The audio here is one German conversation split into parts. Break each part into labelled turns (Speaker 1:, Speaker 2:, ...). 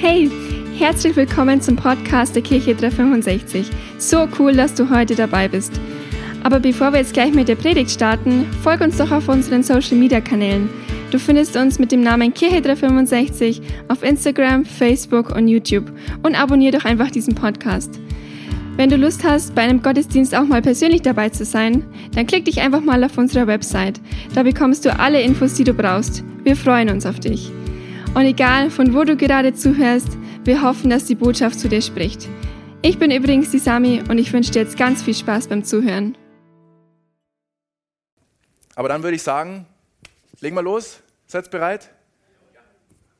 Speaker 1: Hey, herzlich willkommen zum Podcast der Kirche 365. So cool, dass du heute dabei bist. Aber bevor wir jetzt gleich mit der Predigt starten, folg uns doch auf unseren Social Media Kanälen. Du findest uns mit dem Namen Kirche 365 auf Instagram, Facebook und YouTube und abonniere doch einfach diesen Podcast. Wenn du Lust hast, bei einem Gottesdienst auch mal persönlich dabei zu sein, dann klick dich einfach mal auf unserer Website. Da bekommst du alle Infos, die du brauchst. Wir freuen uns auf dich. Und egal, von wo du gerade zuhörst, wir hoffen, dass die Botschaft zu dir spricht. Ich bin übrigens die Sami und ich wünsche dir jetzt ganz viel Spaß beim Zuhören.
Speaker 2: Aber dann würde ich sagen, legen wir los. Seid bereit?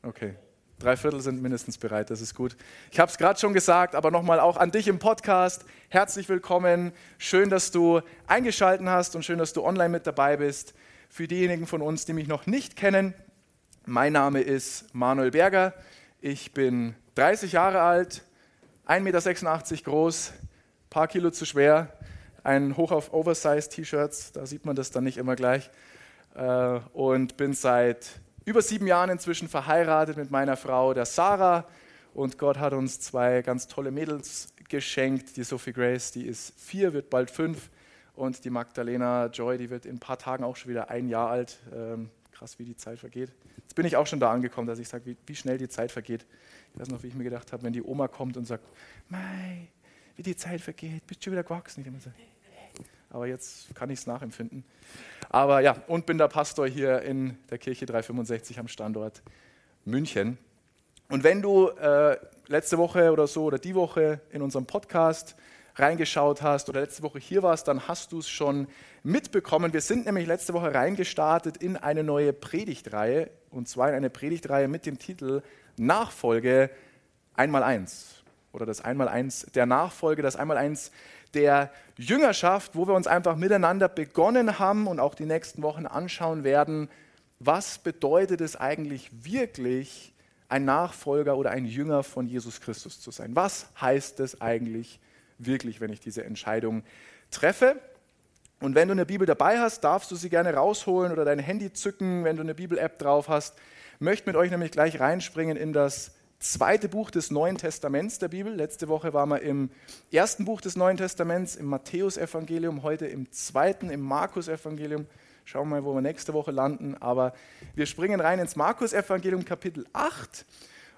Speaker 2: Okay. Drei Viertel sind mindestens bereit, das ist gut. Ich habe es gerade schon gesagt, aber nochmal auch an dich im Podcast. Herzlich willkommen. Schön, dass du eingeschaltet hast und schön, dass du online mit dabei bist. Für diejenigen von uns, die mich noch nicht kennen, mein Name ist Manuel Berger. Ich bin 30 Jahre alt, 1,86 Meter groß, paar Kilo zu schwer, ein Hoch auf Oversize-T-Shirts, da sieht man das dann nicht immer gleich. Äh, und bin seit über sieben Jahren inzwischen verheiratet mit meiner Frau, der Sarah. Und Gott hat uns zwei ganz tolle Mädels geschenkt. Die Sophie Grace, die ist vier, wird bald fünf. Und die Magdalena Joy, die wird in ein paar Tagen auch schon wieder ein Jahr alt. Ähm, krass, wie die Zeit vergeht. Jetzt bin ich auch schon da angekommen, dass ich sage, wie, wie, schnell die Zeit vergeht. Ich weiß noch, wie ich mir gedacht habe, wenn die Oma kommt und sagt, Mei, wie die Zeit vergeht, bist du schon wieder gewachsen? Ich immer so, aber jetzt kann ich es nachempfinden. Aber ja, und bin der Pastor hier in der Kirche 365 am Standort München. Und wenn du äh, letzte Woche oder so oder die Woche in unserem Podcast reingeschaut hast oder letzte Woche hier warst, dann hast du es schon mitbekommen. Wir sind nämlich letzte Woche reingestartet in eine neue Predigtreihe und zwar in eine Predigtreihe mit dem Titel Nachfolge Einmaleins oder das Einmaleins der Nachfolge, das Einmaleins der Jüngerschaft, wo wir uns einfach miteinander begonnen haben und auch die nächsten Wochen anschauen werden, was bedeutet es eigentlich wirklich, ein Nachfolger oder ein Jünger von Jesus Christus zu sein? Was heißt es eigentlich wirklich, wenn ich diese Entscheidung treffe? Und wenn du eine Bibel dabei hast, darfst du sie gerne rausholen oder dein Handy zücken, wenn du eine Bibel-App drauf hast. Ich möchte mit euch nämlich gleich reinspringen in das zweite Buch des Neuen Testaments der Bibel. Letzte Woche waren wir im ersten Buch des Neuen Testaments, im Matthäusevangelium, heute im zweiten, im Markus-Evangelium. Schauen wir mal, wo wir nächste Woche landen. Aber wir springen rein ins Markus-Evangelium, Kapitel 8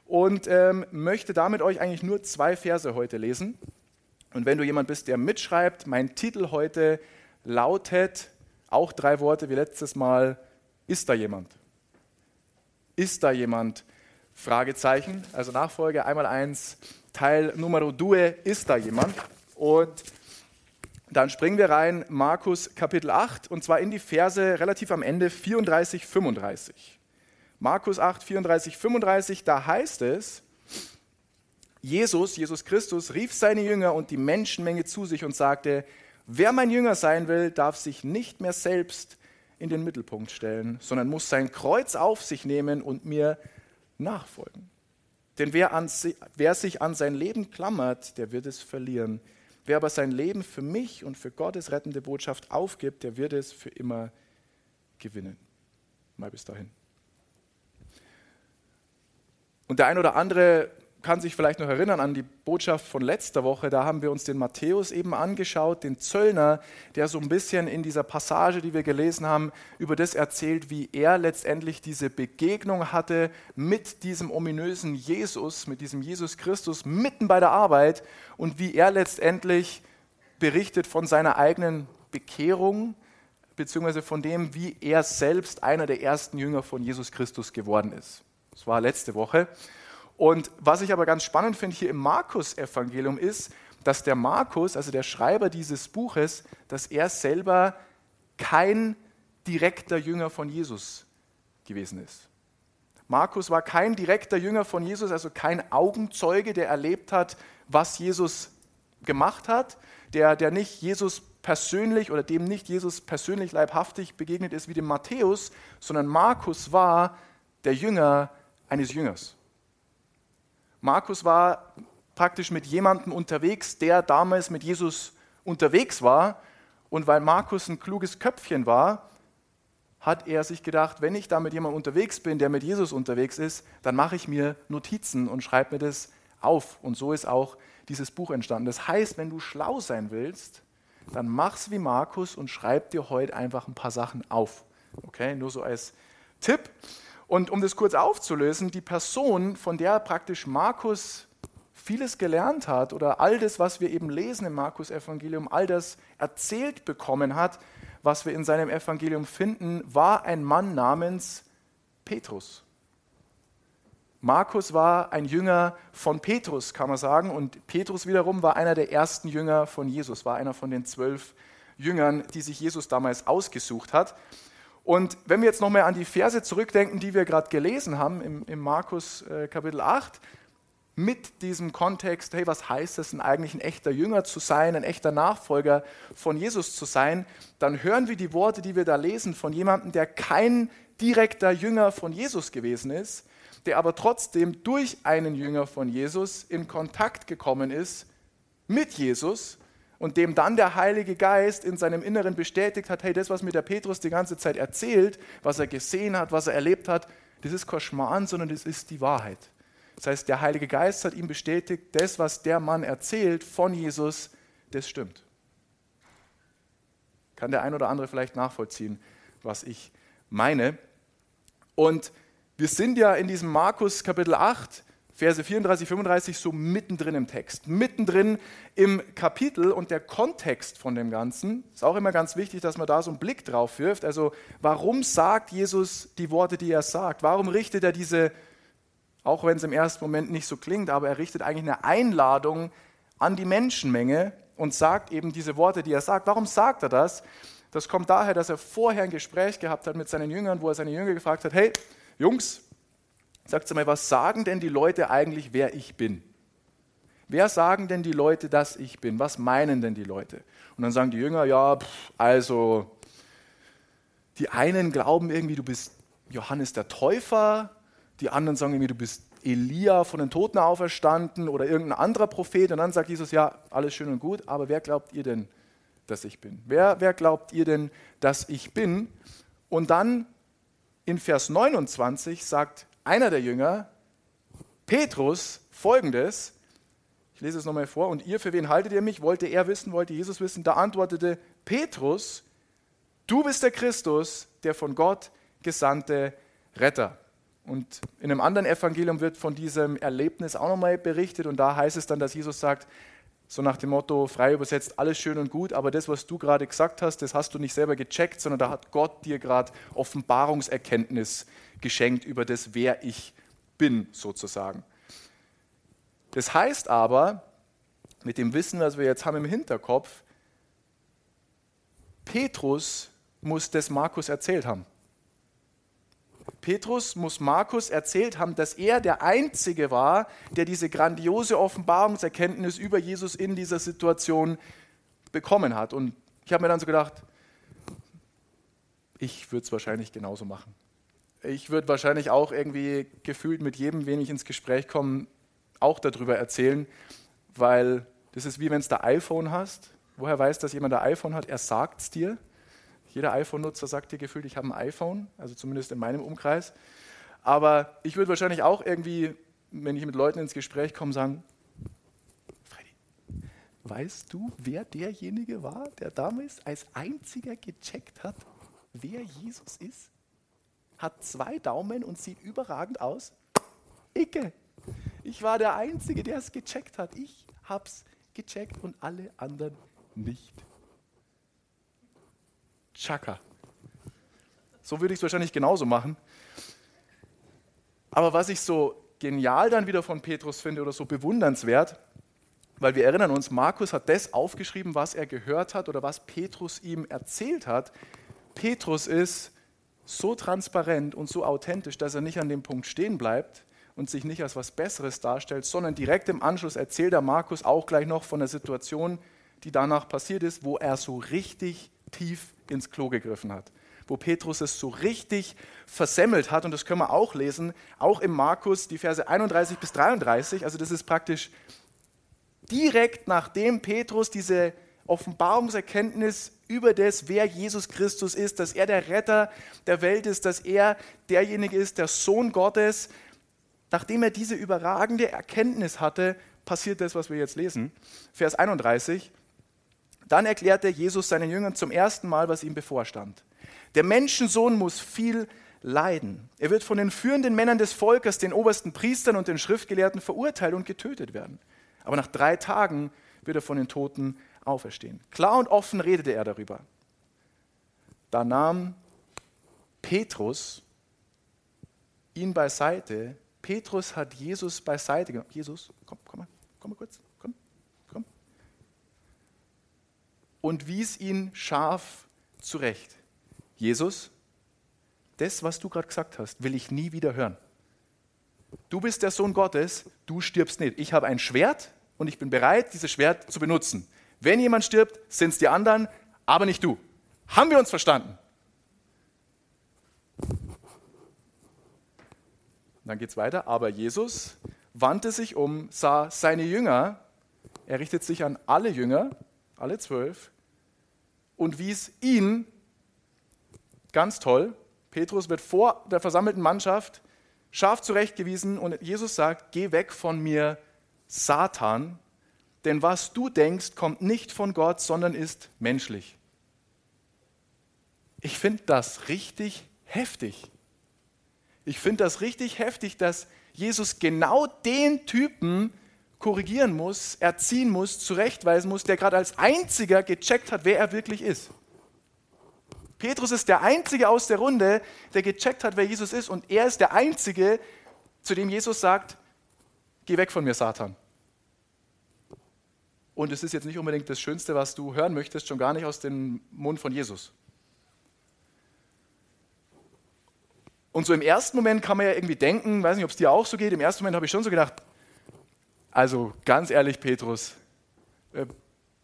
Speaker 2: und ähm, möchte damit euch eigentlich nur zwei Verse heute lesen. Und wenn du jemand bist, der mitschreibt, mein Titel heute lautet auch drei Worte wie letztes Mal, ist da jemand? Ist da jemand? Fragezeichen, also Nachfolge einmal eins, Teil Numero due, ist da jemand? Und dann springen wir rein, Markus Kapitel 8, und zwar in die Verse relativ am Ende 34, 35. Markus 8, 34, 35, da heißt es, Jesus, Jesus Christus, rief seine Jünger und die Menschenmenge zu sich und sagte, Wer mein Jünger sein will, darf sich nicht mehr selbst in den Mittelpunkt stellen, sondern muss sein Kreuz auf sich nehmen und mir nachfolgen. Denn wer, an, wer sich an sein Leben klammert, der wird es verlieren. Wer aber sein Leben für mich und für Gottes rettende Botschaft aufgibt, der wird es für immer gewinnen. Mal bis dahin. Und der ein oder andere kann sich vielleicht noch erinnern an die Botschaft von letzter Woche. Da haben wir uns den Matthäus eben angeschaut, den Zöllner, der so ein bisschen in dieser Passage, die wir gelesen haben, über das erzählt, wie er letztendlich diese Begegnung hatte mit diesem ominösen Jesus, mit diesem Jesus Christus mitten bei der Arbeit und wie er letztendlich berichtet von seiner eigenen Bekehrung, beziehungsweise von dem, wie er selbst einer der ersten Jünger von Jesus Christus geworden ist. Das war letzte Woche. Und was ich aber ganz spannend finde hier im Markus-Evangelium ist, dass der Markus, also der Schreiber dieses Buches, dass er selber kein direkter Jünger von Jesus gewesen ist. Markus war kein direkter Jünger von Jesus, also kein Augenzeuge, der erlebt hat, was Jesus gemacht hat, der, der nicht Jesus persönlich oder dem nicht Jesus persönlich leibhaftig begegnet ist wie dem Matthäus, sondern Markus war der Jünger eines Jüngers. Markus war praktisch mit jemandem unterwegs, der damals mit Jesus unterwegs war. Und weil Markus ein kluges Köpfchen war, hat er sich gedacht, wenn ich da mit jemandem unterwegs bin, der mit Jesus unterwegs ist, dann mache ich mir Notizen und schreibe mir das auf. Und so ist auch dieses Buch entstanden. Das heißt, wenn du schlau sein willst, dann mach's wie Markus und schreib dir heute einfach ein paar Sachen auf. Okay, nur so als Tipp. Und um das kurz aufzulösen, die Person, von der praktisch Markus vieles gelernt hat oder all das, was wir eben lesen im Markus Evangelium, all das erzählt bekommen hat, was wir in seinem Evangelium finden, war ein Mann namens Petrus. Markus war ein Jünger von Petrus, kann man sagen, und Petrus wiederum war einer der ersten Jünger von Jesus, war einer von den zwölf Jüngern, die sich Jesus damals ausgesucht hat. Und wenn wir jetzt nochmal an die Verse zurückdenken, die wir gerade gelesen haben im, im Markus äh, Kapitel 8, mit diesem Kontext, hey, was heißt es denn eigentlich, ein echter Jünger zu sein, ein echter Nachfolger von Jesus zu sein, dann hören wir die Worte, die wir da lesen, von jemandem, der kein direkter Jünger von Jesus gewesen ist, der aber trotzdem durch einen Jünger von Jesus in Kontakt gekommen ist mit Jesus und dem dann der Heilige Geist in seinem Inneren bestätigt hat, hey, das, was mir der Petrus die ganze Zeit erzählt, was er gesehen hat, was er erlebt hat, das ist kein sondern das ist die Wahrheit. Das heißt, der Heilige Geist hat ihm bestätigt, das, was der Mann erzählt von Jesus, das stimmt. Kann der ein oder andere vielleicht nachvollziehen, was ich meine. Und wir sind ja in diesem Markus Kapitel 8, Verse 34, 35 so mittendrin im Text, mittendrin im Kapitel und der Kontext von dem Ganzen ist auch immer ganz wichtig, dass man da so einen Blick drauf wirft. Also warum sagt Jesus die Worte, die er sagt? Warum richtet er diese, auch wenn es im ersten Moment nicht so klingt, aber er richtet eigentlich eine Einladung an die Menschenmenge und sagt eben diese Worte, die er sagt. Warum sagt er das? Das kommt daher, dass er vorher ein Gespräch gehabt hat mit seinen Jüngern, wo er seine Jünger gefragt hat, hey, Jungs, sagt mal, was sagen denn die Leute eigentlich, wer ich bin? Wer sagen denn die Leute, dass ich bin? Was meinen denn die Leute? Und dann sagen die Jünger, ja, pff, also die einen glauben irgendwie, du bist Johannes der Täufer, die anderen sagen irgendwie, du bist Elia von den Toten auferstanden oder irgendein anderer Prophet. Und dann sagt Jesus, ja, alles schön und gut, aber wer glaubt ihr denn, dass ich bin? Wer, wer glaubt ihr denn, dass ich bin? Und dann in Vers 29 sagt einer der Jünger, Petrus, folgendes, ich lese es nochmal vor, und ihr, für wen haltet ihr mich? Wollte er wissen, wollte Jesus wissen? Da antwortete Petrus, du bist der Christus, der von Gott gesandte Retter. Und in einem anderen Evangelium wird von diesem Erlebnis auch nochmal berichtet und da heißt es dann, dass Jesus sagt, so nach dem Motto, frei übersetzt, alles schön und gut, aber das, was du gerade gesagt hast, das hast du nicht selber gecheckt, sondern da hat Gott dir gerade Offenbarungserkenntnis geschenkt über das, wer ich bin, sozusagen. Das heißt aber, mit dem Wissen, was wir jetzt haben im Hinterkopf, Petrus muss das Markus erzählt haben. Petrus muss Markus erzählt haben, dass er der Einzige war, der diese grandiose Offenbarungserkenntnis über Jesus in dieser Situation bekommen hat. Und ich habe mir dann so gedacht, ich würde es wahrscheinlich genauso machen. Ich würde wahrscheinlich auch irgendwie gefühlt mit jedem, wen ich ins Gespräch komme, auch darüber erzählen, weil das ist wie wenn du ein iPhone hast. Woher weiß, dass jemand ein iPhone hat? Er sagt es dir. Jeder iPhone-Nutzer sagt dir gefühlt, ich habe ein iPhone, also zumindest in meinem Umkreis. Aber ich würde wahrscheinlich auch irgendwie, wenn ich mit Leuten ins Gespräch komme, sagen, Freddy, weißt du, wer derjenige war, der damals als einziger gecheckt hat, wer Jesus ist? Hat zwei Daumen und sieht überragend aus? Icke. Ich war der Einzige, der es gecheckt hat. Ich hab's gecheckt und alle anderen nicht. Chaka. So würde ich es wahrscheinlich genauso machen. Aber was ich so genial dann wieder von Petrus finde oder so bewundernswert, weil wir erinnern uns, Markus hat das aufgeschrieben, was er gehört hat oder was Petrus ihm erzählt hat. Petrus ist so transparent und so authentisch, dass er nicht an dem Punkt stehen bleibt und sich nicht als was Besseres darstellt, sondern direkt im Anschluss erzählt er Markus auch gleich noch von der Situation, die danach passiert ist, wo er so richtig tief ins Klo gegriffen hat. Wo Petrus es so richtig versemmelt hat, und das können wir auch lesen, auch im Markus, die Verse 31 bis 33. Also, das ist praktisch direkt nachdem Petrus diese Offenbarungserkenntnis über das, wer Jesus Christus ist, dass er der Retter der Welt ist, dass er derjenige ist, der Sohn Gottes. Nachdem er diese überragende Erkenntnis hatte, passiert das, was wir jetzt lesen. Vers 31. Dann erklärte Jesus seinen Jüngern zum ersten Mal, was ihm bevorstand. Der Menschensohn muss viel leiden. Er wird von den führenden Männern des Volkes, den obersten Priestern und den Schriftgelehrten verurteilt und getötet werden. Aber nach drei Tagen wird er von den Toten auferstehen. Klar und offen redete er darüber. Da nahm Petrus ihn beiseite. Petrus hat Jesus beiseite genommen. Jesus, komm, komm mal, komm mal kurz, komm, komm. Und wies ihn scharf zurecht. Jesus, das, was du gerade gesagt hast, will ich nie wieder hören. Du bist der Sohn Gottes, du stirbst nicht. Ich habe ein Schwert und ich bin bereit, dieses Schwert zu benutzen. Wenn jemand stirbt, sind es die anderen, aber nicht du. Haben wir uns verstanden? Dann geht es weiter. Aber Jesus wandte sich um, sah seine Jünger, er richtet sich an alle Jünger, alle zwölf, und wies ihn, ganz toll, Petrus wird vor der versammelten Mannschaft scharf zurechtgewiesen und Jesus sagt, geh weg von mir, Satan, denn was du denkst, kommt nicht von Gott, sondern ist menschlich. Ich finde das richtig heftig. Ich finde das richtig heftig, dass Jesus genau den Typen korrigieren muss, erziehen muss, zurechtweisen muss, der gerade als einziger gecheckt hat, wer er wirklich ist. Petrus ist der Einzige aus der Runde, der gecheckt hat, wer Jesus ist. Und er ist der Einzige, zu dem Jesus sagt, geh weg von mir, Satan. Und es ist jetzt nicht unbedingt das Schönste, was du hören möchtest, schon gar nicht aus dem Mund von Jesus. Und so im ersten Moment kann man ja irgendwie denken, weiß nicht, ob es dir auch so geht, im ersten Moment habe ich schon so gedacht, also ganz ehrlich, Petrus, äh,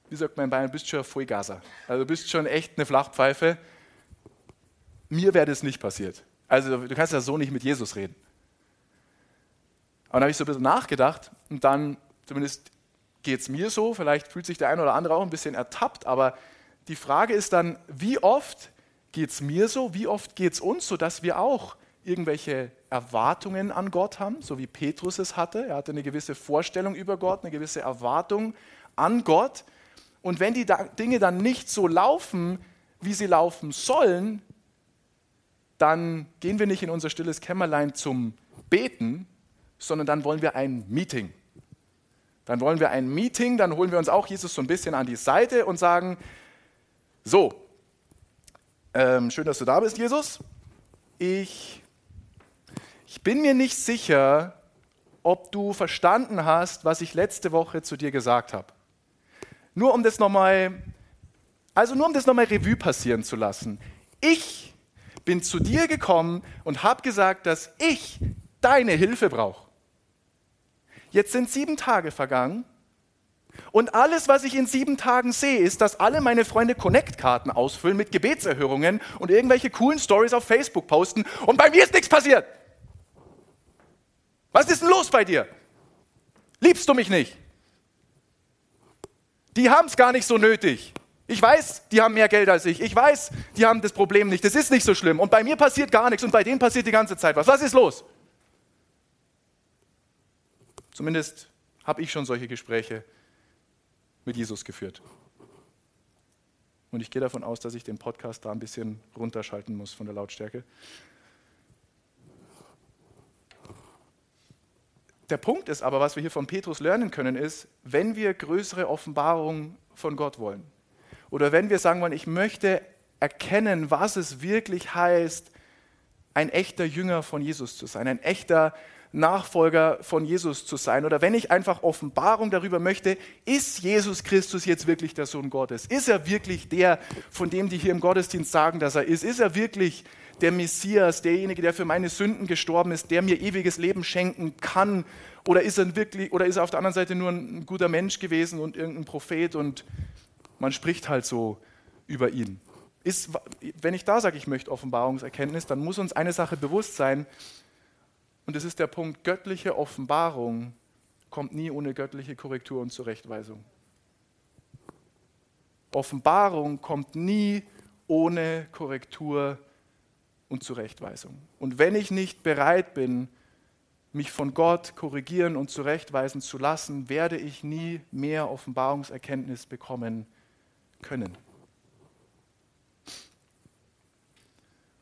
Speaker 2: wie sagt man in Bayern, bist schon Vollgaser. Also du bist schon echt eine Flachpfeife mir wäre das nicht passiert. Also du kannst ja so nicht mit Jesus reden. Aber dann habe ich so ein bisschen nachgedacht und dann, zumindest geht es mir so, vielleicht fühlt sich der eine oder andere auch ein bisschen ertappt, aber die Frage ist dann, wie oft geht es mir so, wie oft geht es uns so, dass wir auch irgendwelche Erwartungen an Gott haben, so wie Petrus es hatte. Er hatte eine gewisse Vorstellung über Gott, eine gewisse Erwartung an Gott. Und wenn die Dinge dann nicht so laufen, wie sie laufen sollen, dann gehen wir nicht in unser stilles Kämmerlein zum Beten, sondern dann wollen wir ein Meeting. Dann wollen wir ein Meeting, dann holen wir uns auch Jesus so ein bisschen an die Seite und sagen, so, ähm, schön, dass du da bist, Jesus. Ich, ich bin mir nicht sicher, ob du verstanden hast, was ich letzte Woche zu dir gesagt habe. Nur um das nochmal, also nur um das nochmal Revue passieren zu lassen. Ich bin zu dir gekommen und habe gesagt, dass ich deine Hilfe brauche. Jetzt sind sieben Tage vergangen und alles, was ich in sieben Tagen sehe, ist, dass alle meine Freunde Connect-Karten ausfüllen mit Gebetserhörungen und irgendwelche coolen Stories auf Facebook posten und bei mir ist nichts passiert. Was ist denn los bei dir? Liebst du mich nicht? Die haben es gar nicht so nötig. Ich weiß, die haben mehr Geld als ich. Ich weiß, die haben das Problem nicht. Das ist nicht so schlimm. Und bei mir passiert gar nichts und bei denen passiert die ganze Zeit was. Was ist los? Zumindest habe ich schon solche Gespräche mit Jesus geführt. Und ich gehe davon aus, dass ich den Podcast da ein bisschen runterschalten muss von der Lautstärke. Der Punkt ist aber, was wir hier von Petrus lernen können, ist, wenn wir größere Offenbarungen von Gott wollen, oder wenn wir sagen wollen, ich möchte erkennen, was es wirklich heißt, ein echter Jünger von Jesus zu sein, ein echter Nachfolger von Jesus zu sein. Oder wenn ich einfach Offenbarung darüber möchte, ist Jesus Christus jetzt wirklich der Sohn Gottes? Ist er wirklich der, von dem die hier im Gottesdienst sagen, dass er ist? Ist er wirklich der Messias, derjenige, der für meine Sünden gestorben ist, der mir ewiges Leben schenken kann? Oder ist er wirklich, oder ist er auf der anderen Seite nur ein guter Mensch gewesen und irgendein Prophet und man spricht halt so über ihn. Ist, wenn ich da sage, ich möchte Offenbarungserkenntnis, dann muss uns eine Sache bewusst sein, und das ist der Punkt, göttliche Offenbarung kommt nie ohne göttliche Korrektur und Zurechtweisung. Offenbarung kommt nie ohne Korrektur und Zurechtweisung. Und wenn ich nicht bereit bin, mich von Gott korrigieren und zurechtweisen zu lassen, werde ich nie mehr Offenbarungserkenntnis bekommen können.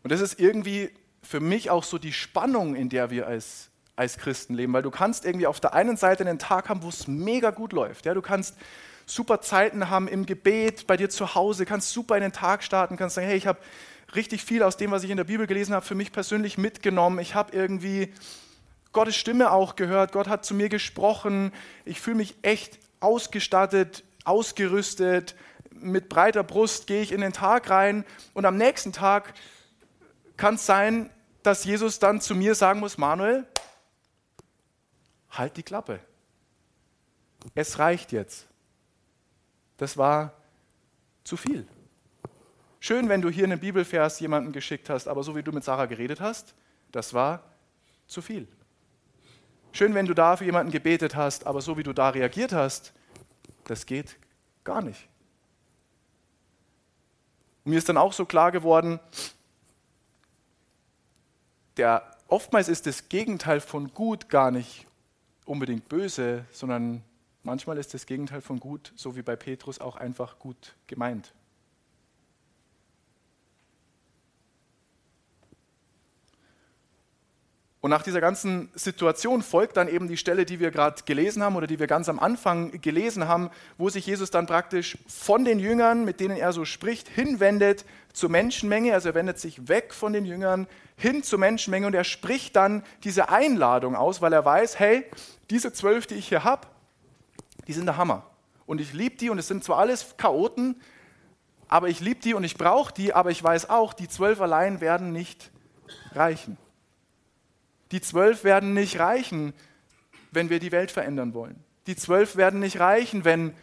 Speaker 2: Und das ist irgendwie für mich auch so die Spannung, in der wir als, als Christen leben, weil du kannst irgendwie auf der einen Seite einen Tag haben, wo es mega gut läuft. Ja, du kannst super Zeiten haben im Gebet, bei dir zu Hause, kannst super in den Tag starten, kannst sagen, hey, ich habe richtig viel aus dem, was ich in der Bibel gelesen habe, für mich persönlich mitgenommen. Ich habe irgendwie Gottes Stimme auch gehört, Gott hat zu mir gesprochen, ich fühle mich echt ausgestattet, ausgerüstet, mit breiter Brust gehe ich in den Tag rein und am nächsten Tag kann es sein, dass Jesus dann zu mir sagen muss, Manuel, halt die Klappe. Es reicht jetzt. Das war zu viel. Schön, wenn du hier einen Bibelvers jemandem geschickt hast, aber so wie du mit Sarah geredet hast, das war zu viel. Schön, wenn du da für jemanden gebetet hast, aber so wie du da reagiert hast, das geht gar nicht. Und mir ist dann auch so klar geworden, der, oftmals ist das Gegenteil von gut gar nicht unbedingt böse, sondern manchmal ist das Gegenteil von gut, so wie bei Petrus, auch einfach gut gemeint. Und nach dieser ganzen Situation folgt dann eben die Stelle, die wir gerade gelesen haben oder die wir ganz am Anfang gelesen haben, wo sich Jesus dann praktisch von den Jüngern, mit denen er so spricht, hinwendet zur Menschenmenge. Also er wendet sich weg von den Jüngern hin zur Menschenmenge und er spricht dann diese Einladung aus, weil er weiß, hey, diese zwölf, die ich hier habe, die sind der Hammer. Und ich liebe die und es sind zwar alles Chaoten, aber ich liebe die und ich brauche die, aber ich weiß auch, die zwölf allein werden nicht reichen. Die zwölf werden nicht reichen, wenn wir die Welt verändern wollen. Die zwölf werden nicht reichen, wenn,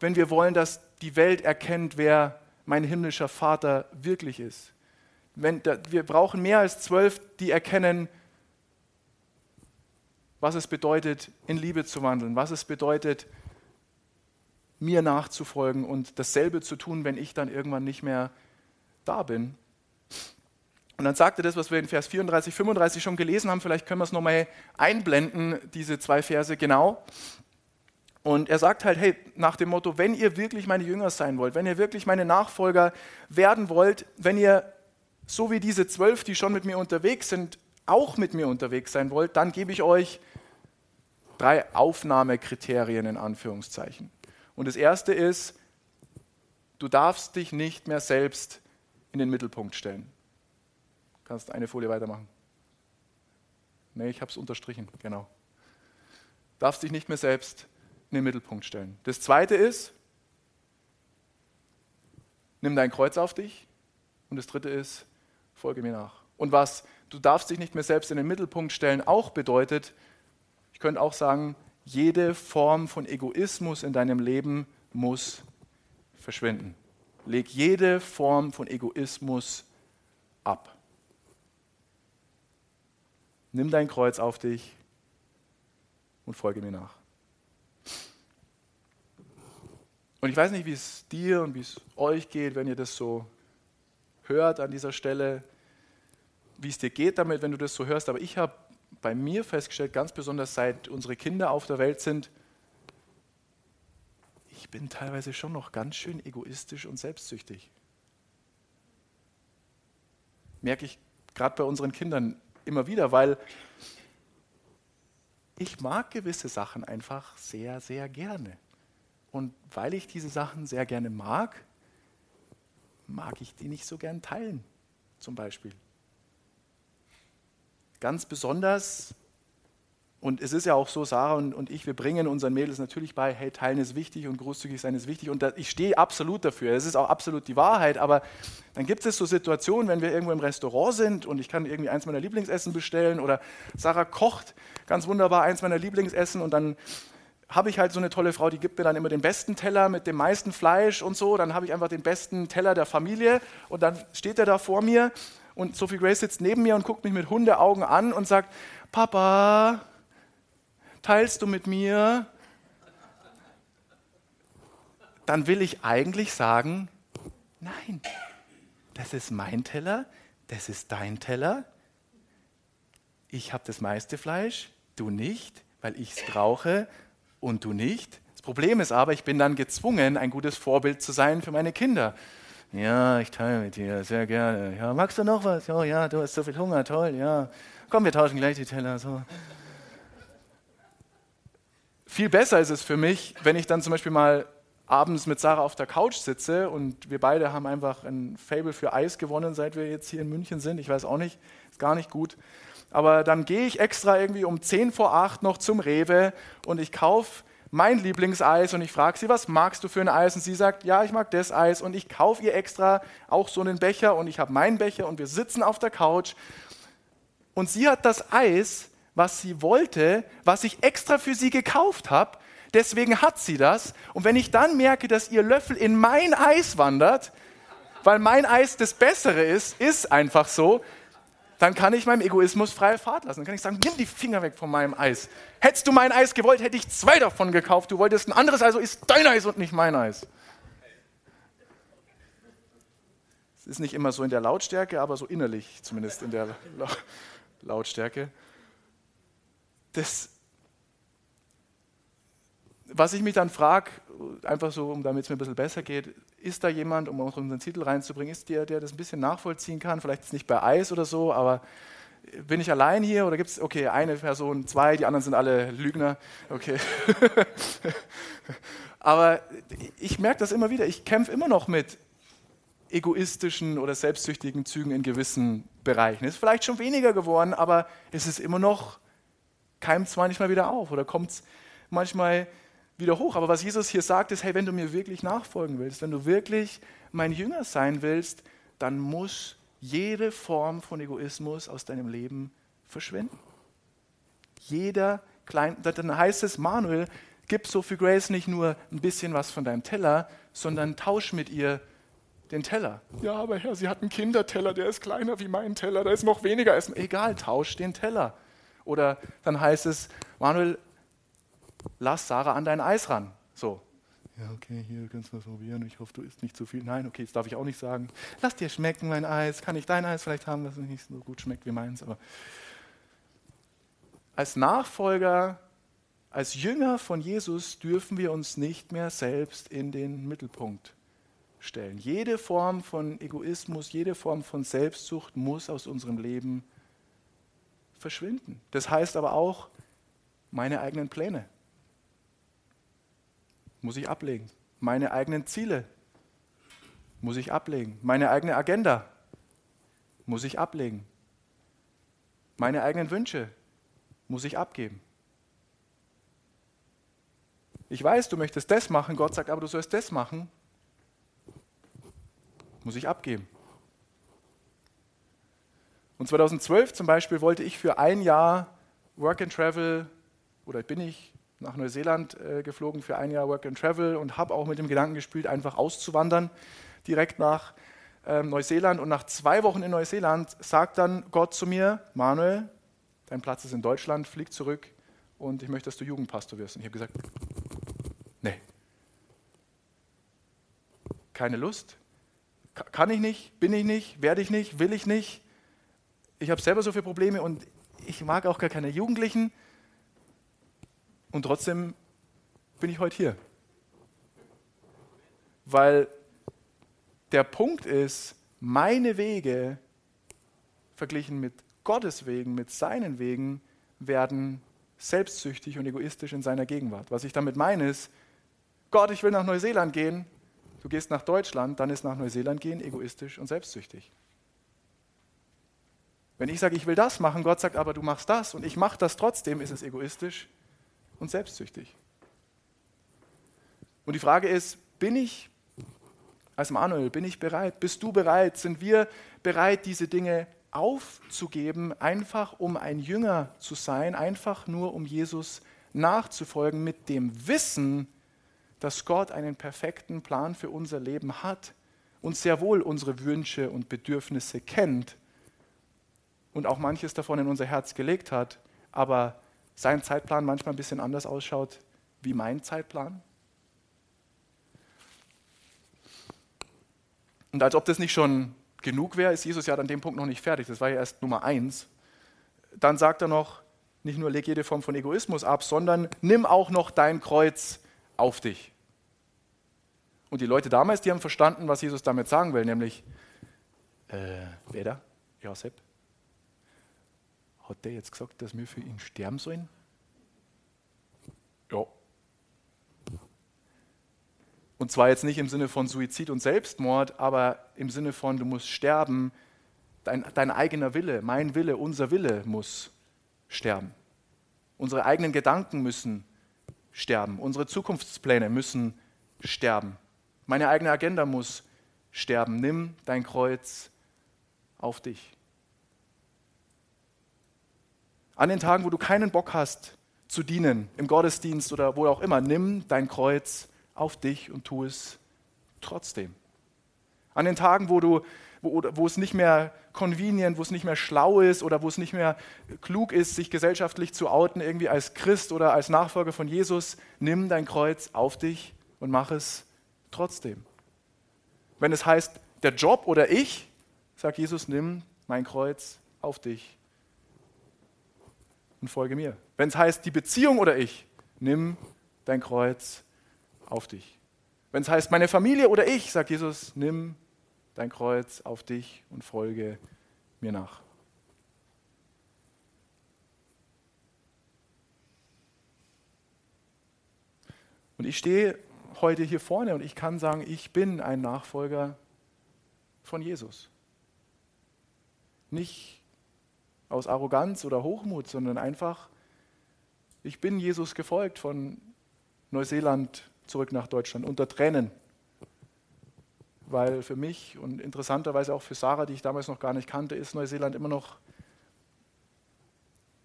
Speaker 2: wenn wir wollen, dass die Welt erkennt, wer mein himmlischer Vater wirklich ist. Wenn, wir brauchen mehr als zwölf, die erkennen, was es bedeutet, in Liebe zu wandeln, was es bedeutet, mir nachzufolgen und dasselbe zu tun, wenn ich dann irgendwann nicht mehr da bin. Und dann sagt er das, was wir in Vers 34, 35 schon gelesen haben, vielleicht können wir es nochmal einblenden, diese zwei Verse genau. Und er sagt halt, hey, nach dem Motto, wenn ihr wirklich meine Jünger sein wollt, wenn ihr wirklich meine Nachfolger werden wollt, wenn ihr so wie diese zwölf, die schon mit mir unterwegs sind, auch mit mir unterwegs sein wollt, dann gebe ich euch drei Aufnahmekriterien in Anführungszeichen. Und das erste ist, du darfst dich nicht mehr selbst in den Mittelpunkt stellen. Kannst eine Folie weitermachen. Nee, ich habe es unterstrichen, genau. Darfst dich nicht mehr selbst in den Mittelpunkt stellen. Das zweite ist, nimm dein Kreuz auf dich. Und das dritte ist, folge mir nach. Und was du darfst dich nicht mehr selbst in den Mittelpunkt stellen auch bedeutet, ich könnte auch sagen, jede Form von Egoismus in deinem Leben muss verschwinden. Leg jede Form von Egoismus ab. Nimm dein Kreuz auf dich und folge mir nach. Und ich weiß nicht, wie es dir und wie es euch geht, wenn ihr das so hört an dieser Stelle, wie es dir geht damit, wenn du das so hörst. Aber ich habe bei mir festgestellt, ganz besonders seit unsere Kinder auf der Welt sind, ich bin teilweise schon noch ganz schön egoistisch und selbstsüchtig. Merke ich gerade bei unseren Kindern immer wieder, weil ich mag gewisse Sachen einfach sehr, sehr gerne. Und weil ich diese Sachen sehr gerne mag, mag ich die nicht so gern teilen, zum Beispiel. Ganz besonders und es ist ja auch so, Sarah und, und, ich, wir bringen unseren Mädels natürlich bei, hey, teilen ist wichtig und großzügig sein ist wichtig. Und da, ich stehe absolut dafür. Es ist auch absolut die Wahrheit. Aber dann gibt es so Situationen, wenn wir irgendwo im Restaurant sind und ich kann irgendwie eins meiner Lieblingsessen bestellen oder Sarah kocht ganz wunderbar eins meiner Lieblingsessen und dann habe ich halt so eine tolle Frau, die gibt mir dann immer den besten Teller mit dem meisten Fleisch und so. Dann habe ich einfach den besten Teller der Familie und dann steht er da vor mir und Sophie Grace sitzt neben mir und guckt mich mit Hundeaugen an und sagt, Papa, teilst du mit mir dann will ich eigentlich sagen, nein, das ist mein Teller, das ist dein Teller. Ich habe das meiste Fleisch, du nicht, weil ich es brauche und du nicht. Das Problem ist aber, ich bin dann gezwungen, ein gutes Vorbild zu sein für meine Kinder. Ja, ich teile mit dir, sehr gerne. Ja, magst du noch was? Oh ja, du hast so viel Hunger, toll, ja. Komm, wir tauschen gleich die Teller. So. Viel besser ist es für mich, wenn ich dann zum Beispiel mal abends mit Sarah auf der Couch sitze und wir beide haben einfach ein Fable für Eis gewonnen, seit wir jetzt hier in München sind. Ich weiß auch nicht, ist gar nicht gut. Aber dann gehe ich extra irgendwie um 10 vor 8 noch zum Rewe und ich kaufe mein Lieblingseis und ich frage sie, was magst du für ein Eis? Und sie sagt, ja, ich mag das Eis und ich kaufe ihr extra auch so einen Becher und ich habe meinen Becher und wir sitzen auf der Couch und sie hat das Eis, was sie wollte, was ich extra für sie gekauft habe deswegen hat sie das. Und wenn ich dann merke, dass ihr Löffel in mein Eis wandert, weil mein Eis das Bessere ist, ist einfach so, dann kann ich meinem Egoismus freie Fahrt lassen. Dann kann ich sagen, nimm die Finger weg von meinem Eis. Hättest du mein Eis gewollt, hätte ich zwei davon gekauft. Du wolltest ein anderes, also ist dein Eis und nicht mein Eis. Es ist nicht immer so in der Lautstärke, aber so innerlich zumindest in der Lautstärke. Das was ich mich dann frage, einfach so, um damit es mir ein bisschen besser geht, ist da jemand, um unseren Titel reinzubringen, ist der, der das ein bisschen nachvollziehen kann? Vielleicht ist nicht bei Eis oder so, aber bin ich allein hier oder gibt es, okay, eine Person, zwei, die anderen sind alle Lügner, okay. aber ich merke das immer wieder, ich kämpfe immer noch mit egoistischen oder selbstsüchtigen Zügen in gewissen Bereichen. Ist vielleicht schon weniger geworden, aber es ist immer noch, keimt es manchmal wieder auf oder kommt es manchmal wieder hoch. Aber was Jesus hier sagt, ist, hey, wenn du mir wirklich nachfolgen willst, wenn du wirklich mein Jünger sein willst, dann muss jede Form von Egoismus aus deinem Leben verschwinden. Jeder kleine, dann heißt es, Manuel, gib Sophie Grace nicht nur ein bisschen was von deinem Teller, sondern tausch mit ihr den Teller. Ja, aber Herr, sie hat einen Kinderteller, der ist kleiner wie mein Teller, da ist noch weniger Essen. Egal, tausch den Teller. Oder dann heißt es, Manuel, lass Sarah an dein Eis ran. So. Ja, okay, hier kannst du was probieren. Ich hoffe, du isst nicht zu viel. Nein, okay, das darf ich auch nicht sagen. Lass dir schmecken, mein Eis. Kann ich dein Eis vielleicht haben, das nicht so gut schmeckt wie meins. Aber als Nachfolger, als Jünger von Jesus dürfen wir uns nicht mehr selbst in den Mittelpunkt stellen. Jede Form von Egoismus, jede Form von Selbstsucht muss aus unserem Leben verschwinden. Das heißt aber auch meine eigenen Pläne muss ich ablegen. Meine eigenen Ziele muss ich ablegen. Meine eigene Agenda muss ich ablegen. Meine eigenen Wünsche muss ich abgeben. Ich weiß, du möchtest das machen, Gott sagt, aber du sollst das machen, muss ich abgeben. Und 2012 zum Beispiel wollte ich für ein Jahr Work and Travel, oder bin ich nach Neuseeland äh, geflogen für ein Jahr Work and Travel und habe auch mit dem Gedanken gespielt, einfach auszuwandern, direkt nach ähm, Neuseeland. Und nach zwei Wochen in Neuseeland sagt dann Gott zu mir, Manuel, dein Platz ist in Deutschland, flieg zurück und ich möchte, dass du Jugendpastor wirst. Und ich habe gesagt, nee, keine Lust, kann ich nicht, bin ich nicht, werde ich nicht, will ich nicht. Ich habe selber so viele Probleme und ich mag auch gar keine Jugendlichen. Und trotzdem bin ich heute hier. Weil der Punkt ist, meine Wege verglichen mit Gottes Wegen, mit seinen Wegen, werden selbstsüchtig und egoistisch in seiner Gegenwart. Was ich damit meine ist, Gott, ich will nach Neuseeland gehen, du gehst nach Deutschland, dann ist nach Neuseeland gehen egoistisch und selbstsüchtig. Wenn ich sage, ich will das machen, Gott sagt aber, du machst das und ich mache das trotzdem, ist es egoistisch und selbstsüchtig. Und die Frage ist, bin ich als Manuel, bin ich bereit? Bist du bereit? Sind wir bereit, diese Dinge aufzugeben, einfach um ein Jünger zu sein, einfach nur um Jesus nachzufolgen, mit dem Wissen, dass Gott einen perfekten Plan für unser Leben hat und sehr wohl unsere Wünsche und Bedürfnisse kennt und auch manches davon in unser Herz gelegt hat, aber sein Zeitplan manchmal ein bisschen anders ausschaut wie mein Zeitplan? Und als ob das nicht schon genug wäre, ist Jesus ja an dem Punkt noch nicht fertig. Das war ja erst Nummer eins. Dann sagt er noch, nicht nur leg jede Form von Egoismus ab, sondern nimm auch noch dein Kreuz auf dich. Und die Leute damals, die haben verstanden, was Jesus damit sagen will, nämlich, äh, wer da? Josef? Hat der jetzt gesagt, dass wir für ihn sterben sollen? Ja. Und zwar jetzt nicht im Sinne von Suizid und Selbstmord, aber im Sinne von, du musst sterben, dein, dein eigener Wille, mein Wille, unser Wille muss sterben. Unsere eigenen Gedanken müssen sterben. Unsere Zukunftspläne müssen sterben. Meine eigene Agenda muss sterben. Nimm dein Kreuz auf dich. An den Tagen, wo du keinen Bock hast zu dienen, im Gottesdienst oder wo auch immer, nimm dein Kreuz auf dich und tu es trotzdem. An den Tagen, wo, du, wo, wo es nicht mehr convenient, wo es nicht mehr schlau ist oder wo es nicht mehr klug ist, sich gesellschaftlich zu outen, irgendwie als Christ oder als Nachfolger von Jesus, nimm dein Kreuz auf dich und mach es trotzdem. Wenn es heißt, der Job oder ich, sagt Jesus, nimm mein Kreuz auf dich und folge mir. Wenn es heißt, die Beziehung oder ich, nimm dein Kreuz auf dich. Wenn es heißt, meine Familie oder ich, sagt Jesus, nimm dein Kreuz auf dich und folge mir nach. Und ich stehe heute hier vorne und ich kann sagen, ich bin ein Nachfolger von Jesus. Nicht aus Arroganz oder Hochmut, sondern einfach, ich bin Jesus gefolgt von Neuseeland zurück nach Deutschland unter Tränen. Weil für mich und interessanterweise auch für Sarah, die ich damals noch gar nicht kannte, ist Neuseeland immer noch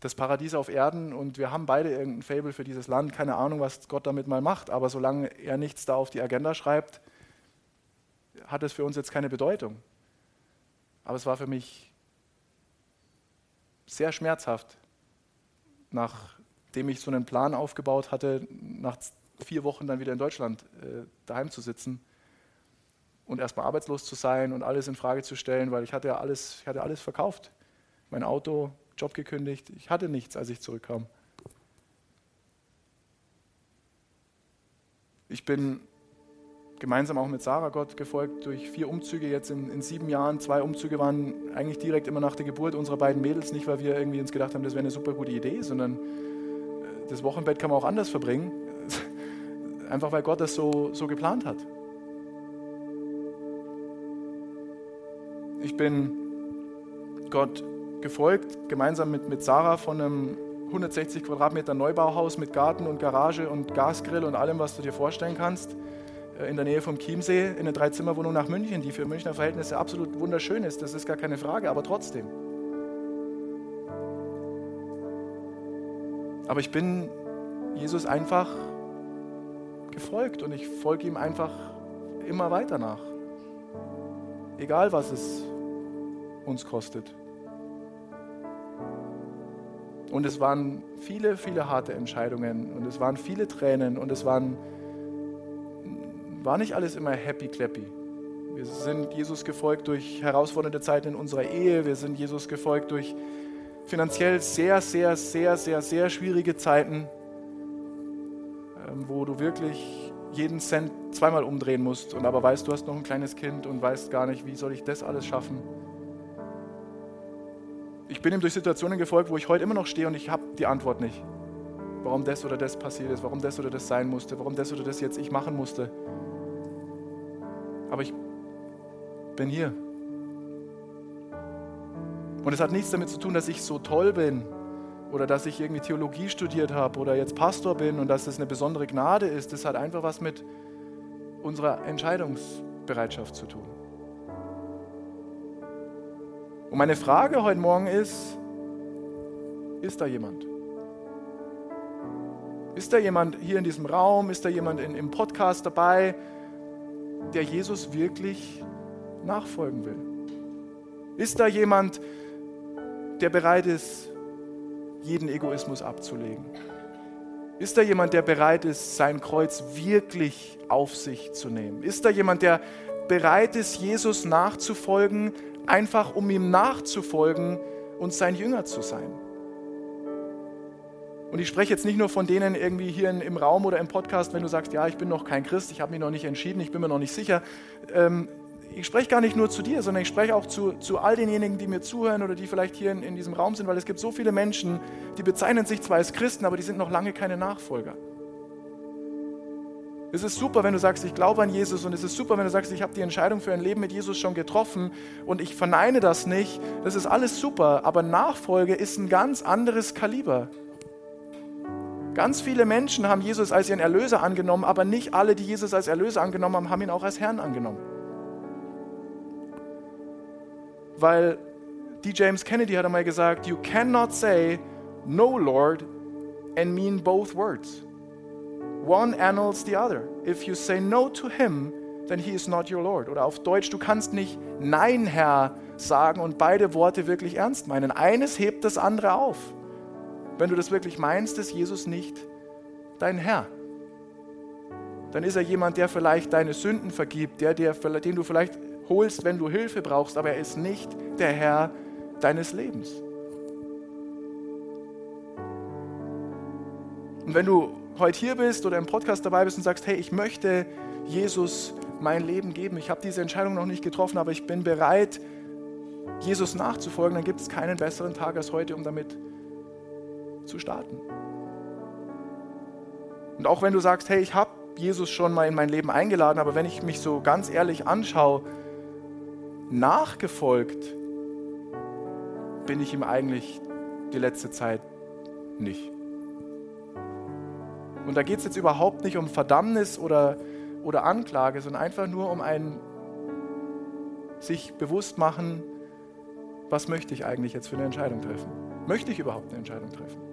Speaker 2: das Paradies auf Erden und wir haben beide irgendein Fable für dieses Land. Keine Ahnung, was Gott damit mal macht, aber solange er nichts da auf die Agenda schreibt, hat es für uns jetzt keine Bedeutung. Aber es war für mich sehr schmerzhaft, nachdem ich so einen Plan aufgebaut hatte, nach vier Wochen dann wieder in Deutschland äh, daheim zu sitzen und erstmal arbeitslos zu sein und alles in Frage zu stellen, weil ich hatte ja alles, ich hatte alles verkauft. Mein Auto, Job gekündigt. Ich hatte nichts, als ich zurückkam. Ich bin gemeinsam auch mit Sarah Gott gefolgt durch vier Umzüge jetzt in, in, sieben Jahren. Zwei Umzüge waren eigentlich direkt immer nach der Geburt unserer beiden Mädels, nicht weil wir irgendwie uns gedacht haben, das wäre eine super gute Idee, sondern äh, das Wochenbett kann man auch anders verbringen. Einfach weil Gott das so, so geplant hat. Ich bin Gott gefolgt, gemeinsam mit, mit Sarah von einem 160 Quadratmeter Neubauhaus mit Garten und Garage und Gasgrill und allem, was du dir vorstellen kannst, in der Nähe vom Chiemsee, in eine Dreizimmerwohnung nach München, die für Münchner Verhältnisse absolut wunderschön ist. Das ist gar keine Frage, aber trotzdem. Aber ich bin Jesus einfach gefolgt und ich folge ihm einfach immer weiter nach. Egal was es uns kostet. Und es waren viele, viele harte Entscheidungen und es waren viele Tränen und es waren, war nicht alles immer happy clappy. Wir sind Jesus gefolgt durch herausfordernde Zeiten in unserer Ehe. Wir sind Jesus gefolgt durch finanziell sehr, sehr, sehr, sehr, sehr schwierige Zeiten, ähm, wo du wirklich jeden Cent zweimal umdrehen musst und aber weißt, du hast noch ein kleines Kind und weißt gar nicht, wie soll ich das alles schaffen ich bin ihm durch Situationen gefolgt, wo ich heute immer noch stehe und ich habe die Antwort nicht. Warum das oder das passiert ist, warum das oder das sein musste, warum das oder das jetzt ich machen musste. Aber ich bin hier. Und es hat nichts damit zu tun, dass ich so toll bin oder dass ich irgendwie Theologie studiert habe oder jetzt Pastor bin und dass es eine besondere Gnade ist. Das hat einfach was mit unserer Entscheidungsbereitschaft zu tun. Und meine Frage heute Morgen ist, ist da jemand? Ist da jemand hier in diesem Raum? Ist da jemand in, im Podcast dabei, der Jesus wirklich nachfolgen will? Ist da jemand, der bereit ist, jeden Egoismus abzulegen? Ist da jemand, der bereit ist, sein Kreuz wirklich auf sich zu nehmen? Ist da jemand, der bereit ist, Jesus nachzufolgen, einfach um ihm nachzufolgen und sein Jünger zu sein. Und ich spreche jetzt nicht nur von denen irgendwie hier im Raum oder im Podcast, wenn du sagst, ja, ich bin noch kein Christ, ich habe mich noch nicht entschieden, ich bin mir noch nicht sicher. Ähm, ich spreche gar nicht nur zu dir, sondern ich spreche auch zu, zu all denjenigen, die mir zuhören oder die vielleicht hier in, in diesem Raum sind, weil es gibt so viele Menschen, die bezeichnen sich zwar als Christen, aber die sind noch lange keine Nachfolger. Es ist super, wenn du sagst, ich glaube an Jesus und es ist super, wenn du sagst, ich habe die Entscheidung für ein Leben mit Jesus schon getroffen und ich verneine das nicht. Das ist alles super, aber Nachfolge ist ein ganz anderes Kaliber. Ganz viele Menschen haben Jesus als ihren Erlöser angenommen, aber nicht alle, die Jesus als Erlöser angenommen haben, haben ihn auch als Herrn angenommen. Weil D. James Kennedy hat einmal gesagt, you cannot say no Lord and mean both words. One annuls the other. If you say no to him, then he is not your Lord. Oder auf Deutsch, du kannst nicht Nein, Herr sagen und beide Worte wirklich ernst meinen. Eines hebt das andere auf. Wenn du das wirklich meinst, ist Jesus nicht dein Herr. Dann ist er jemand, der vielleicht deine Sünden vergibt, der, der, den du vielleicht holst, wenn du Hilfe brauchst, aber er ist nicht der Herr deines Lebens. Und wenn du heute hier bist oder im Podcast dabei bist und sagst, hey, ich möchte Jesus mein Leben geben, ich habe diese Entscheidung noch nicht getroffen, aber ich bin bereit, Jesus nachzufolgen, dann gibt es keinen besseren Tag als heute, um damit zu starten. Und auch wenn du sagst, hey, ich habe Jesus schon mal in mein Leben eingeladen, aber wenn ich mich so ganz ehrlich anschaue, nachgefolgt bin ich ihm eigentlich die letzte Zeit nicht. Und da geht es jetzt überhaupt nicht um Verdammnis oder, oder Anklage, sondern einfach nur um ein sich bewusst machen, was möchte ich eigentlich jetzt für eine Entscheidung treffen? Möchte ich überhaupt eine Entscheidung treffen?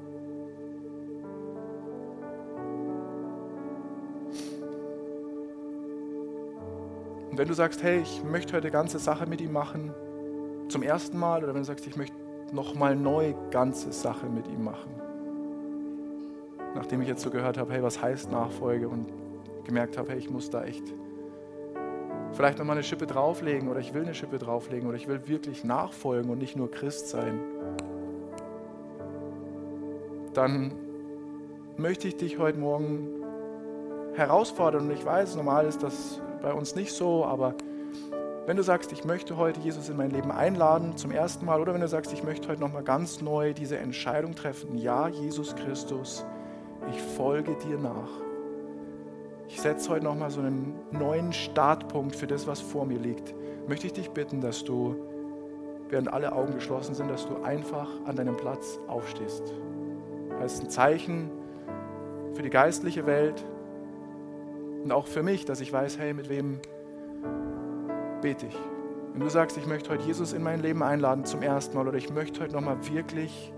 Speaker 2: Und wenn du sagst, hey, ich möchte heute ganze Sache mit ihm machen, zum ersten Mal, oder wenn du sagst, ich möchte nochmal neu ganze Sache mit ihm machen, nachdem ich jetzt so gehört habe, hey, was heißt Nachfolge und gemerkt habe, hey, ich muss da echt vielleicht nochmal eine Schippe drauflegen oder ich will eine Schippe drauflegen oder ich will wirklich nachfolgen und nicht nur Christ sein, dann möchte ich dich heute Morgen herausfordern. Und ich weiß, normal ist das bei uns nicht so, aber wenn du sagst, ich möchte heute Jesus in mein Leben einladen zum ersten Mal oder wenn du sagst, ich möchte heute nochmal ganz neu diese Entscheidung treffen, ja, Jesus Christus, ich folge dir nach. Ich setze heute nochmal so einen neuen Startpunkt für das, was vor mir liegt. Möchte ich dich bitten, dass du, während alle Augen geschlossen sind, dass du einfach an deinem Platz aufstehst. Das ist ein Zeichen für die geistliche Welt, und auch für mich, dass ich weiß, hey, mit wem bete ich. Wenn du sagst, ich möchte heute Jesus in mein Leben einladen zum ersten Mal oder ich möchte heute nochmal wirklich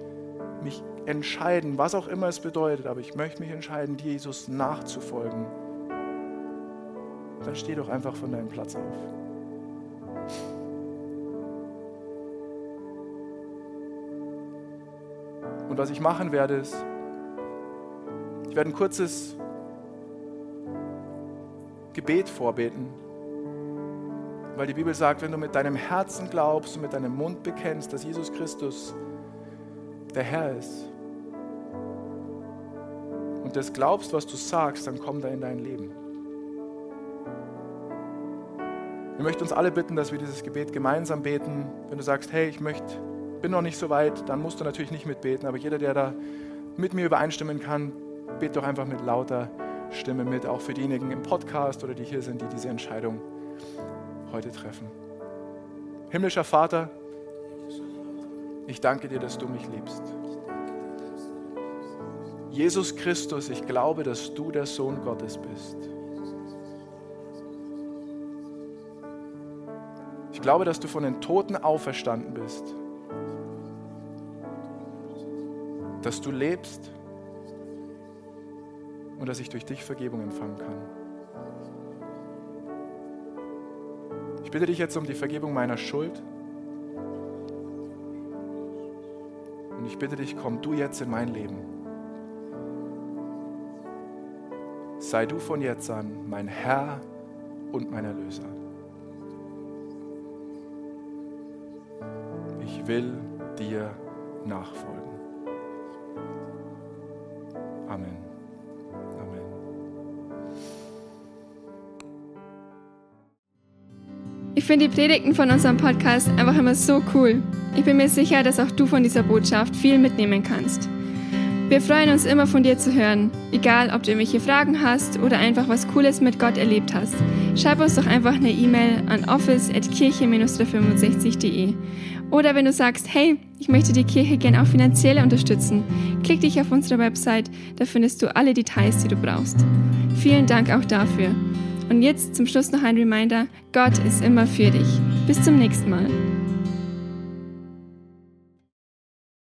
Speaker 2: mich entscheiden, was auch immer es bedeutet, aber ich möchte mich entscheiden, Jesus nachzufolgen, dann steh doch einfach von deinem Platz auf. Und was ich machen werde, ist, ich werde ein kurzes Gebet vorbeten. Weil die Bibel sagt, wenn du mit deinem Herzen glaubst und mit deinem Mund bekennst, dass Jesus Christus der Herr ist und das glaubst, was du sagst, dann kommt er in dein Leben. Wir möchten uns alle bitten, dass wir dieses Gebet gemeinsam beten. Wenn du sagst, hey, ich möchte, bin noch nicht so weit, dann musst du natürlich nicht mitbeten. Aber jeder, der da mit mir übereinstimmen kann, bete doch einfach mit lauter Stimme mit, auch für diejenigen im Podcast oder die hier sind, die diese Entscheidung heute treffen. Himmlischer Vater, ich danke dir, dass du mich liebst. Jesus Christus, ich glaube, dass du der Sohn Gottes bist. Ich glaube, dass du von den Toten auferstanden bist. Dass du lebst und dass ich durch dich Vergebung empfangen kann. Ich bitte dich jetzt um die Vergebung meiner Schuld. Und ich bitte dich, komm du jetzt in mein Leben. Sei du von jetzt an mein Herr und mein Erlöser. Ich will dir nachfolgen. Amen.
Speaker 1: Ich finde die Predigten von unserem Podcast einfach immer so cool. Ich bin mir sicher, dass auch du von dieser Botschaft viel mitnehmen kannst. Wir freuen uns immer von dir zu hören, egal ob du irgendwelche Fragen hast oder einfach was Cooles mit Gott erlebt hast. Schreib uns doch einfach eine E-Mail an office.kirche-365.de. Oder wenn du sagst, hey, ich möchte die Kirche gerne auch finanziell unterstützen, klick dich auf unsere Website, da findest du alle Details, die du brauchst. Vielen Dank auch dafür. Und jetzt zum Schluss noch ein Reminder, Gott ist immer für dich. Bis zum nächsten Mal.